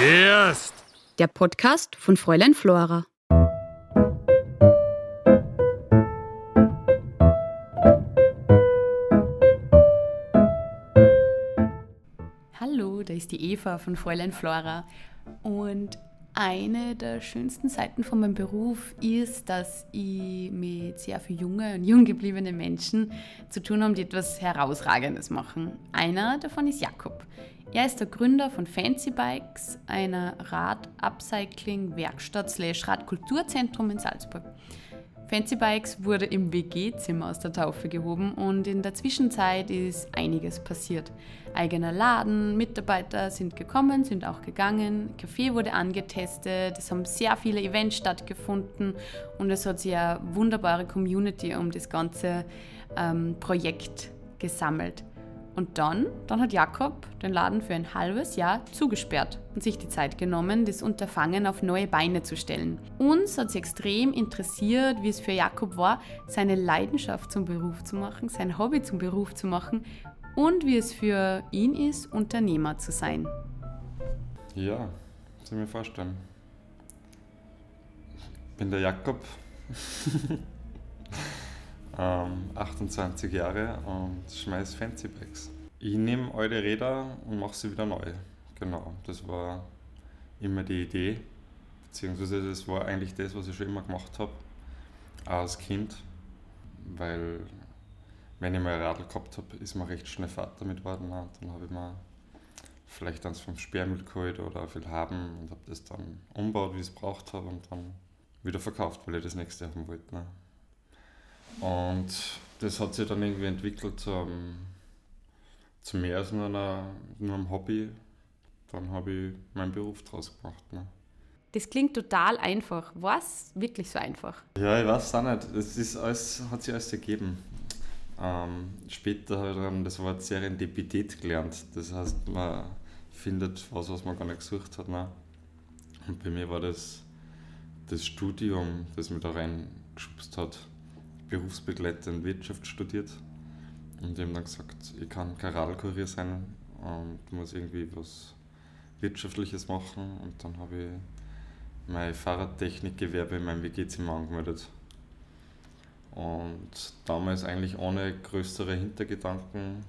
Erst. Der Podcast von Fräulein Flora. Hallo, da ist die Eva von Fräulein Flora. Und eine der schönsten Seiten von meinem Beruf ist, dass ich mit sehr vielen jungen und jung gebliebenen Menschen zu tun habe, die etwas Herausragendes machen. Einer davon ist Jakob. Er ist der Gründer von Fancy Bikes, einer Rad-Upcycling-Werkstatt slash Radkulturzentrum in Salzburg. Fancy Bikes wurde im WG-Zimmer aus der Taufe gehoben und in der Zwischenzeit ist einiges passiert. Eigener Laden, Mitarbeiter sind gekommen, sind auch gegangen, Café wurde angetestet, es haben sehr viele Events stattgefunden und es hat sich eine wunderbare Community um das ganze ähm, Projekt gesammelt. Und dann, dann hat Jakob den Laden für ein halbes Jahr zugesperrt und sich die Zeit genommen, das Unterfangen auf neue Beine zu stellen. Uns hat es extrem interessiert, wie es für Jakob war, seine Leidenschaft zum Beruf zu machen, sein Hobby zum Beruf zu machen und wie es für ihn ist, Unternehmer zu sein. Ja, soll ich mir vorstellen. Ich bin der Jakob. ähm, 28 Jahre und schmeiß Fancy Bags. Ich nehme eure Räder und mache sie wieder neu. Genau, das war immer die Idee, beziehungsweise das war eigentlich das, was ich schon immer gemacht habe, als Kind, weil wenn ich mal ein Radl gehabt habe, ist mir recht schnell Vater mit worden. Dann habe ich mir vielleicht eins vom Sperrmüll geholt oder viel haben und habe das dann umgebaut, wie ich es braucht habe und dann wieder verkauft, weil ich das nächste haben wollte. Ne? Und das hat sich dann irgendwie entwickelt zu, einem, zu mehr als nur, einer, nur einem Hobby. Dann habe ich meinen Beruf draus gemacht. Ne? Das klingt total einfach. War es wirklich so einfach? Ja, ich weiß es auch nicht. Das ist alles, hat sich alles ergeben. Ähm, später habe ich dann das Wort Serendipität gelernt. Das heißt, man findet was, was man gar nicht gesucht hat. Ne? Und bei mir war das das Studium, das mich da reingeschubst hat berufsbegleitend Wirtschaft studiert und die haben dann gesagt, ich kann kein Radlkurier sein und muss irgendwie was Wirtschaftliches machen und dann habe ich mein Fahrradtechnikgewerbe in meinem WG-Zimmer angemeldet. Und damals eigentlich ohne größere Hintergedanken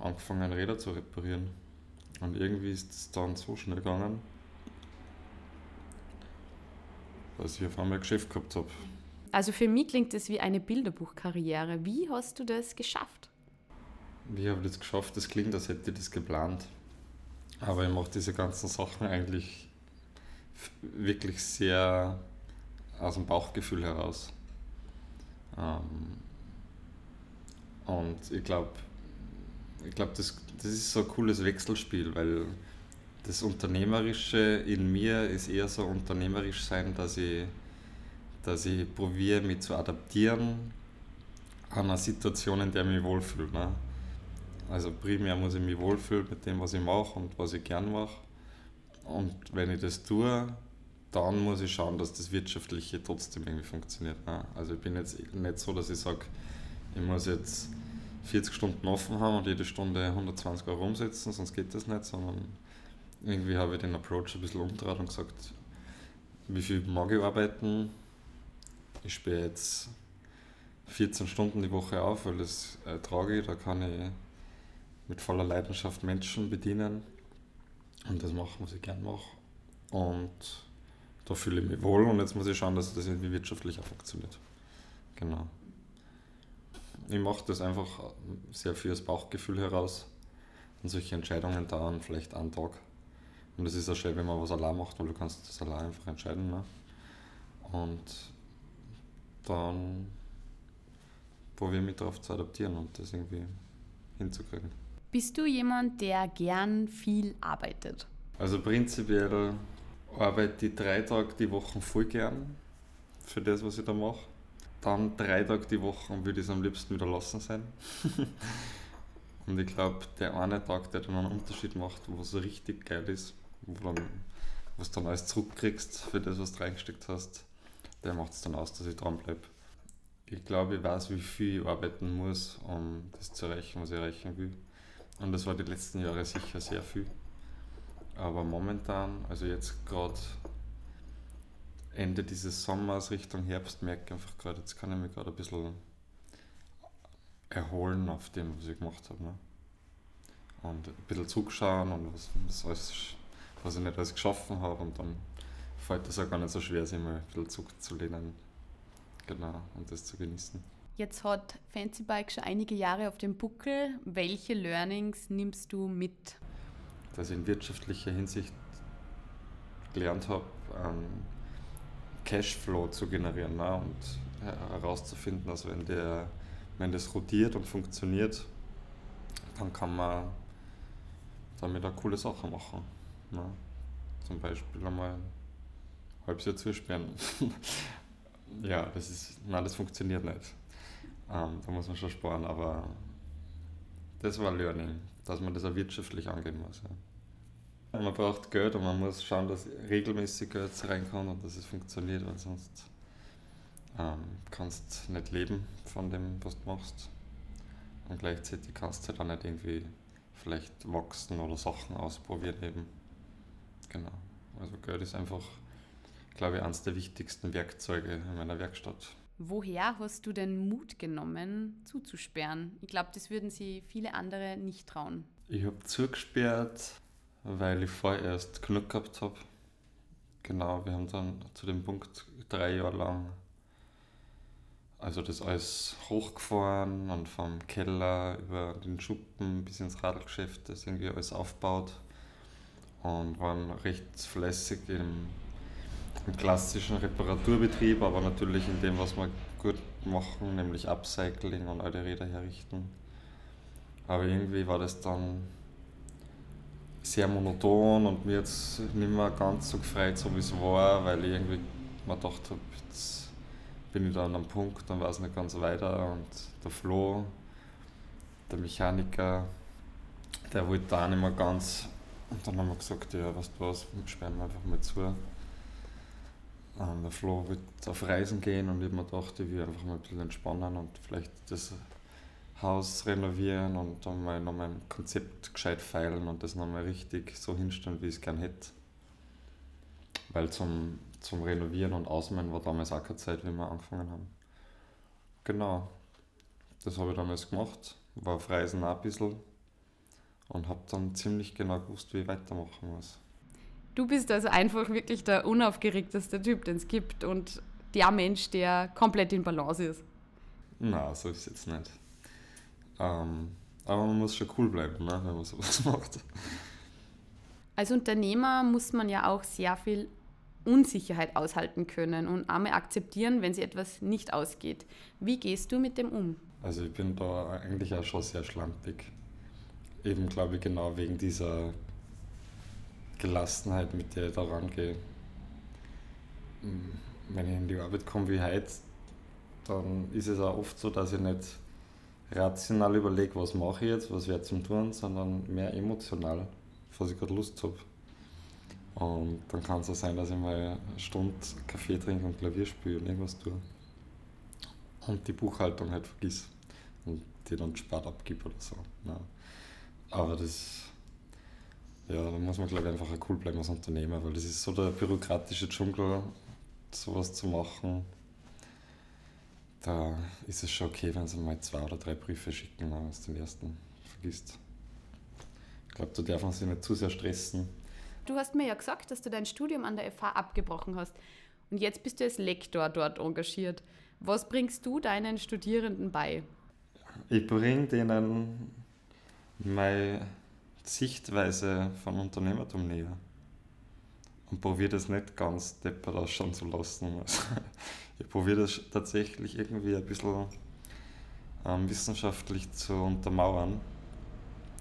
angefangen, Räder zu reparieren. Und irgendwie ist es dann so schnell gegangen, dass ich auf einmal ein Geschäft gehabt habe. Also für mich klingt das wie eine Bilderbuchkarriere. Wie hast du das geschafft? Wie habe ich das geschafft? Das klingt, als hätte ich das geplant. Aber ich mache diese ganzen Sachen eigentlich wirklich sehr aus dem Bauchgefühl heraus. Ähm, und ich glaube, ich glaube, das, das ist so ein cooles Wechselspiel, weil das Unternehmerische in mir ist eher so unternehmerisch sein, dass ich dass ich probiere, mich zu adaptieren an eine Situation, in der ich mich wohlfühle. Ne? Also primär muss ich mich wohlfühlen mit dem, was ich mache und was ich gern mache. Und wenn ich das tue, dann muss ich schauen, dass das Wirtschaftliche trotzdem irgendwie funktioniert. Ne? Also ich bin jetzt nicht so, dass ich sage, ich muss jetzt 40 Stunden offen haben und jede Stunde 120 Euro umsetzen, sonst geht das nicht, sondern irgendwie habe ich den Approach ein bisschen umgedreht und gesagt, wie viel mag ich arbeiten, ich spiele jetzt 14 Stunden die Woche auf, weil das äh, trage ich, da kann ich mit voller Leidenschaft Menschen bedienen und das machen, was ich gern mache. Und da fühle ich mich wohl und jetzt muss ich schauen, dass das irgendwie wirtschaftlich auch funktioniert. Genau. Ich mache das einfach sehr viel aus Bauchgefühl heraus und solche Entscheidungen dauern vielleicht einen Tag. Und das ist auch schön, wenn man was allein macht, weil du kannst das allein einfach entscheiden. Ne? Und dann probiere ich mich darauf zu adaptieren und das irgendwie hinzukriegen. Bist du jemand, der gern viel arbeitet? Also prinzipiell arbeite ich drei Tage die Woche voll gern für das, was ich da mache. Dann drei Tage die Woche würde ich es am liebsten wieder lassen sein. und ich glaube, der eine Tag, der dann einen Unterschied macht, wo es richtig geil ist, wo du dann alles zurückkriegst für das, was du reingesteckt hast, der macht es dann aus, dass ich dranbleibe. Ich glaube, ich weiß, wie viel ich arbeiten muss, um das zu erreichen, was ich erreichen will. Und das war die letzten Jahre sicher sehr viel. Aber momentan, also jetzt gerade Ende dieses Sommers Richtung Herbst merke ich einfach gerade, jetzt kann ich mich gerade ein bisschen erholen auf dem, was ich gemacht habe. Ne? Und ein bisschen zurückschauen und was, was, alles, was ich nicht alles geschaffen habe und dann fällt es auch gar nicht so schwer, sich mal ein bisschen zurückzulehnen. Genau, und das zu genießen. Jetzt hat Fancy Bike schon einige Jahre auf dem Buckel. Welche Learnings nimmst du mit? Dass ich in wirtschaftlicher Hinsicht gelernt habe, ähm, Cashflow zu generieren ne? und herauszufinden, dass wenn, der, wenn das rotiert und funktioniert, dann kann man damit auch coole Sachen machen. Ne? Zum Beispiel einmal ein halbes Jahr zusperren. ja, das ist, nein, das funktioniert nicht. Ähm, da muss man schon sparen, aber das war Learning, dass man das auch wirtschaftlich angehen muss. Ja. Man braucht Geld und man muss schauen, dass regelmäßig Geld reinkommt und dass es funktioniert, weil sonst ähm, kannst nicht leben von dem, was du machst. Und gleichzeitig kannst du dann halt nicht irgendwie vielleicht wachsen oder Sachen ausprobieren eben. Genau. Also Geld ist einfach, glaube ich, eines der wichtigsten Werkzeuge in meiner Werkstatt. Woher hast du den Mut genommen, zuzusperren? Ich glaube, das würden sie viele andere nicht trauen. Ich habe zugesperrt, weil ich vorerst genug gehabt habe. Genau, wir haben dann zu dem Punkt drei Jahre lang also das alles hochgefahren und vom Keller über den Schuppen bis ins Radlgeschäft, das irgendwie alles aufgebaut und waren recht fleißig im, im, klassischen Reparaturbetrieb, aber natürlich in dem, was wir gut machen, nämlich Upcycling und alte Räder herrichten. Aber irgendwie war das dann sehr monoton und mir jetzt nicht mehr ganz so gefreut, so wie es war, weil ich irgendwie mir gedacht habe, jetzt bin ich dann am Punkt, dann war es nicht ganz weiter und der Flo, der Mechaniker, der wollte da nicht mehr ganz und dann haben wir gesagt, ja, weißt du was, sperren wir einfach mal zu. Und der Flo wollte auf Reisen gehen und ich mir gedacht, ich will einfach mal ein bisschen entspannen und vielleicht das Haus renovieren und dann mal noch mein Konzept gescheit feilen und das nochmal richtig so hinstellen, wie ich es gern hätte. Weil zum, zum Renovieren und Ausmalen war damals auch keine Zeit, wie wir angefangen haben. Genau, das habe ich damals gemacht, war auf Reisen auch ein bisschen und habe dann ziemlich genau gewusst, wie ich weitermachen muss. Du bist also einfach wirklich der unaufgeregteste Typ, den es gibt und der Mensch, der komplett in Balance ist. Na, so ist es jetzt nicht. Ähm, aber man muss schon cool bleiben, ne, wenn man sowas macht. Als Unternehmer muss man ja auch sehr viel Unsicherheit aushalten können und einmal akzeptieren, wenn sie etwas nicht ausgeht. Wie gehst du mit dem um? Also ich bin da eigentlich auch schon sehr schlampig. Eben glaube ich genau wegen dieser Gelassenheit, mit der ich da rangehe. Wenn ich in die Arbeit komme wie heute, dann ist es auch oft so, dass ich nicht rational überlege, was mache ich jetzt, was wäre zum Tun, sondern mehr emotional, was ich gerade Lust habe. Und dann kann es auch sein, dass ich mal eine Stunde Kaffee trinke und Klavier spiele und irgendwas tue. Und die Buchhaltung halt vergiss und die dann spart abgibt oder so. Ja. Aber das, ja, da muss man glaube ich einfach cool bleiben als Unternehmer, weil das ist so der bürokratische Dschungel, sowas zu machen da ist es schon okay, wenn sie mal zwei oder drei Briefe schicken, wenn man es den ersten vergisst. Ich glaube, da darf man sich nicht zu sehr stressen. Du hast mir ja gesagt, dass du dein Studium an der FH abgebrochen hast. Und jetzt bist du als Lektor dort engagiert. Was bringst du deinen Studierenden bei? Ich bringe denen meine Sichtweise von Unternehmertum näher. Und probiere das nicht ganz deppert ausschauen zu lassen. ich probiere das tatsächlich irgendwie ein bisschen ähm, wissenschaftlich zu untermauern.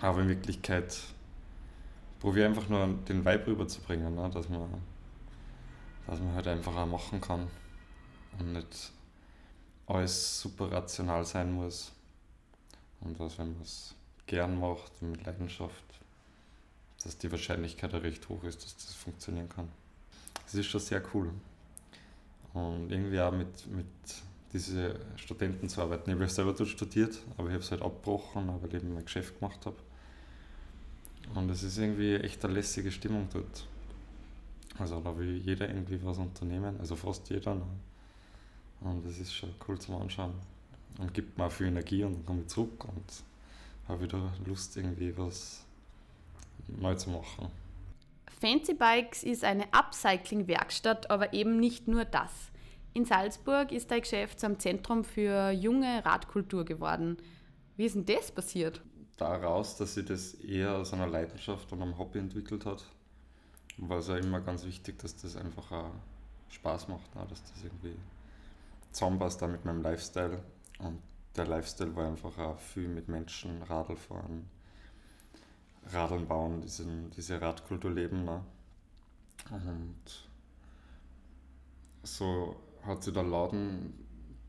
Aber in Wirklichkeit probiere einfach nur den Vibe rüberzubringen, ne? dass, man, dass man halt einfach auch machen kann und nicht alles super rational sein muss. Und dass, wenn man es gern macht mit Leidenschaft, dass die Wahrscheinlichkeit recht hoch ist, dass das funktionieren kann. Das ist schon sehr cool. Und irgendwie auch mit, mit diesen Studenten zu arbeiten. Ich habe selber dort studiert, aber ich habe es halt abgebrochen, weil ich eben mein Geschäft gemacht habe. Und Und es ist irgendwie echt eine lässige Stimmung dort. Also da will jeder irgendwie was unternehmen, also fast jeder. Ne? Und das ist schon cool zum Anschauen. Und gibt mir auch viel Energie und dann komme ich zurück und habe wieder Lust, irgendwie was neu zu machen. Fancy Bikes ist eine Upcycling-Werkstatt, aber eben nicht nur das. In Salzburg ist dein Geschäft zum Zentrum für junge Radkultur geworden. Wie ist denn das passiert? Daraus, dass sich das eher aus einer Leidenschaft und einem Hobby entwickelt hat, war es ja immer ganz wichtig, dass das einfach auch Spaß macht, ne? dass das irgendwie zusammenpasst da mit meinem Lifestyle. Und der Lifestyle war einfach auch viel mit Menschen, Radl fahren, Radeln bauen, diesen, diese Radkultur leben. Ne? Und so hat sich der Laden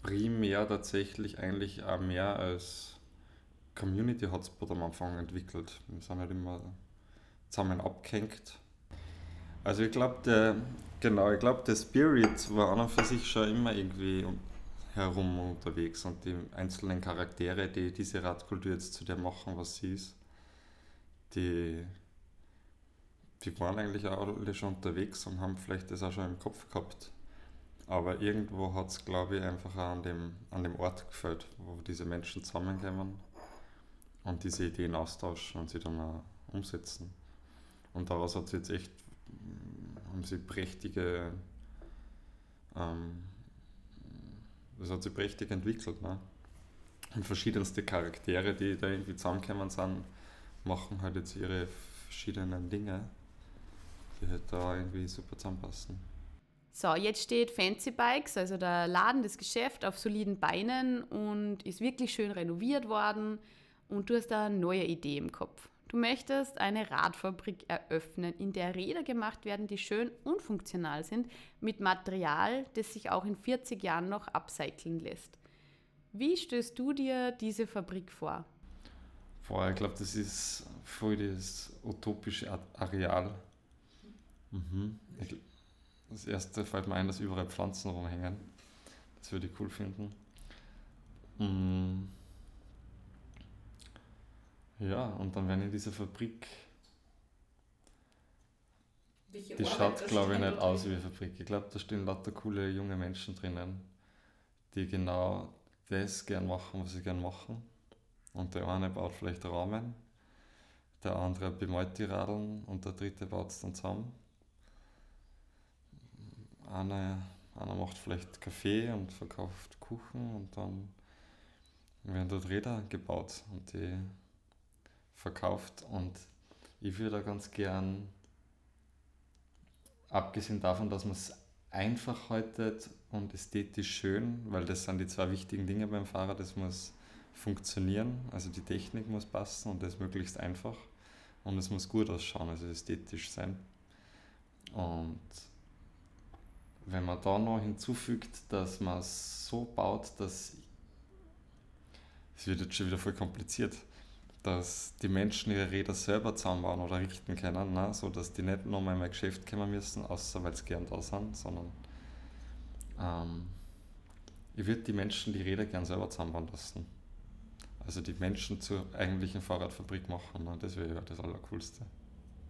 primär tatsächlich eigentlich auch mehr als Community Hotspot am Anfang entwickelt. Wir sind halt immer zusammen abgehängt. Also ich glaube, genau, ich glaube, der Spirit war an und für sich schon immer irgendwie herum unterwegs und die einzelnen Charaktere, die diese Radkultur jetzt zu der machen, was sie ist, die, die waren eigentlich auch alle schon unterwegs und haben vielleicht das auch schon im Kopf gehabt. Aber irgendwo hat es, glaube ich, einfach auch an dem, an dem Ort gefällt, wo diese Menschen zusammenkommen und diese Ideen austauschen und sie dann auch umsetzen. Und daraus hat es jetzt echt, haben sie prächtige, ähm, das hat sich prächtig entwickelt. Ne? Und verschiedenste Charaktere, die da irgendwie zusammenkommen sind, machen halt jetzt ihre verschiedenen Dinge, die halt da irgendwie super zusammenpassen. So, jetzt steht Fancy Bikes, also der Laden, das Geschäft, auf soliden Beinen und ist wirklich schön renoviert worden und du hast da eine neue Idee im Kopf. Du möchtest eine Radfabrik eröffnen, in der Räder gemacht werden, die schön und funktional sind, mit Material, das sich auch in 40 Jahren noch upcyclen lässt. Wie stößt du dir diese Fabrik vor? Boah, ich glaube, das ist voll das utopische Areal. Mhm. Ich, das erste fällt mir ein, dass überall Pflanzen rumhängen. Das würde ich cool finden. Mhm. Ja, und dann werden in dieser Fabrik. Welche die schaut, glaube ich, nicht aus wie eine Fabrik. Ich glaube, da stehen lauter coole junge Menschen drinnen, die genau das gern machen, was sie gern machen. Und der eine baut vielleicht Rahmen, der andere bemalt die Radeln und der dritte baut es dann zusammen. Einer, einer macht vielleicht Kaffee und verkauft Kuchen und dann werden dort Räder gebaut und die verkauft und ich würde ganz gern, abgesehen davon, dass man es einfach haltet und ästhetisch schön, weil das sind die zwei wichtigen Dinge beim Fahrrad, das muss funktionieren, also die Technik muss passen und das möglichst einfach und es muss gut ausschauen, also ästhetisch sein. Und wenn man da noch hinzufügt, dass man es so baut, dass es wird jetzt schon wieder voll kompliziert dass die Menschen ihre Räder selber zusammenbauen oder richten können, ne? so dass die nicht nochmal in mein Geschäft kommen müssen, außer weil sie gern da sind, sondern ähm, ich würde die Menschen die Räder gern selber zusammenbauen lassen. Also die Menschen zur eigentlichen Fahrradfabrik machen, ne? das wäre ja das Allercoolste.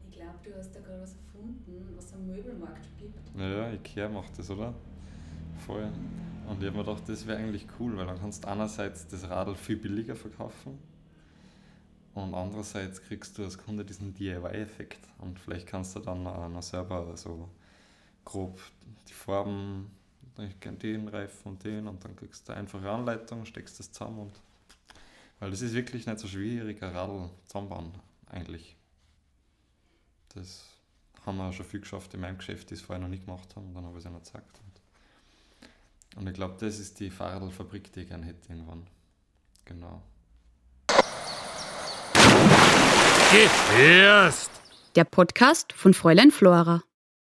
Ich glaube, du hast da gerade was erfunden, was am Möbelmarkt gibt. Naja, Ikea macht das, oder? Voll. Und ich habe mir gedacht, das wäre eigentlich cool, weil dann kannst du einerseits das Radl viel billiger verkaufen und andererseits kriegst du als Kunde diesen DIY-Effekt und vielleicht kannst du dann noch selber so grob die Farben, ich kenne den Reifen und den und dann kriegst du eine einfache Anleitung, steckst das zusammen und weil das ist wirklich nicht so schwierig, ein Radl zusammenbauen, eigentlich. Das haben wir schon viel geschafft in meinem Geschäft, die es vorher noch nicht gemacht haben, dann habe ich es ihnen gezeigt. Und, und ich glaube, das ist die Fahrradfabrik, die ich gerne hätte irgendwann. Genau. Gefährst. Der Podcast von Fräulein Flora.